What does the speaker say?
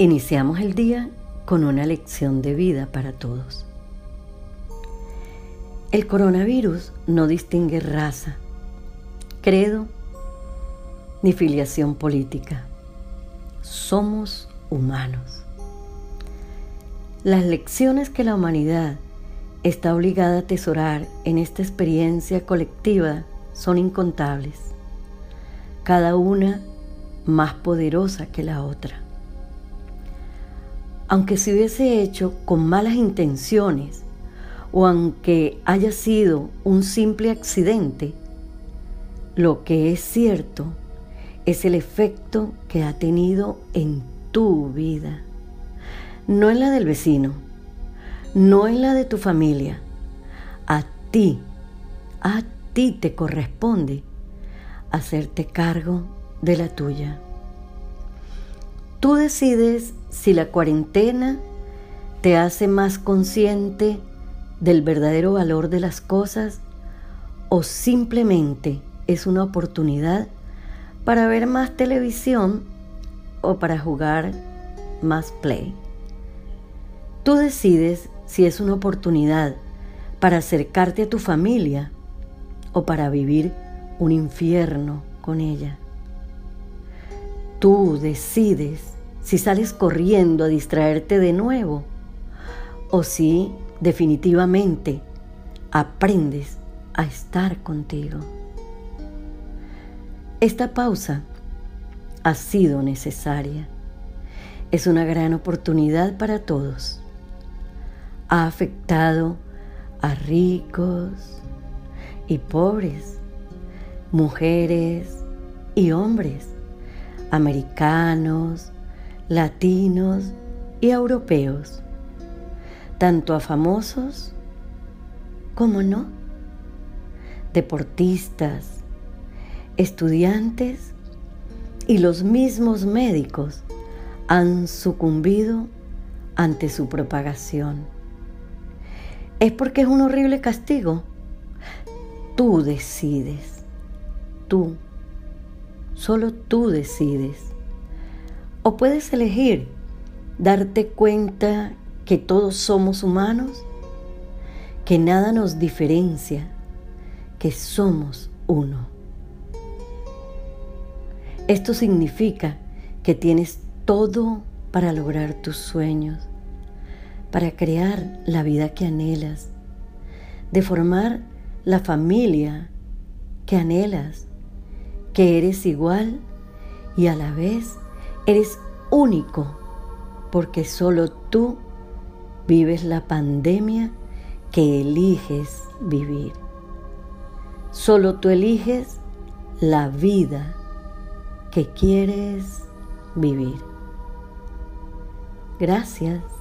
Iniciamos el día con una lección de vida para todos. El coronavirus no distingue raza, credo ni filiación política. Somos humanos. Las lecciones que la humanidad está obligada a atesorar en esta experiencia colectiva son incontables, cada una más poderosa que la otra aunque se hubiese hecho con malas intenciones o aunque haya sido un simple accidente, lo que es cierto es el efecto que ha tenido en tu vida, no en la del vecino, no en la de tu familia, a ti, a ti te corresponde hacerte cargo de la tuya. Tú decides si la cuarentena te hace más consciente del verdadero valor de las cosas o simplemente es una oportunidad para ver más televisión o para jugar más play. Tú decides si es una oportunidad para acercarte a tu familia o para vivir un infierno con ella. Tú decides si sales corriendo a distraerte de nuevo o si definitivamente aprendes a estar contigo. Esta pausa ha sido necesaria. Es una gran oportunidad para todos. Ha afectado a ricos y pobres, mujeres y hombres, americanos, latinos y europeos, tanto a famosos como no, deportistas, estudiantes y los mismos médicos han sucumbido ante su propagación. Es porque es un horrible castigo. Tú decides, tú, solo tú decides o puedes elegir darte cuenta que todos somos humanos, que nada nos diferencia, que somos uno. Esto significa que tienes todo para lograr tus sueños, para crear la vida que anhelas, de formar la familia que anhelas, que eres igual y a la vez Eres único porque solo tú vives la pandemia que eliges vivir. Solo tú eliges la vida que quieres vivir. Gracias.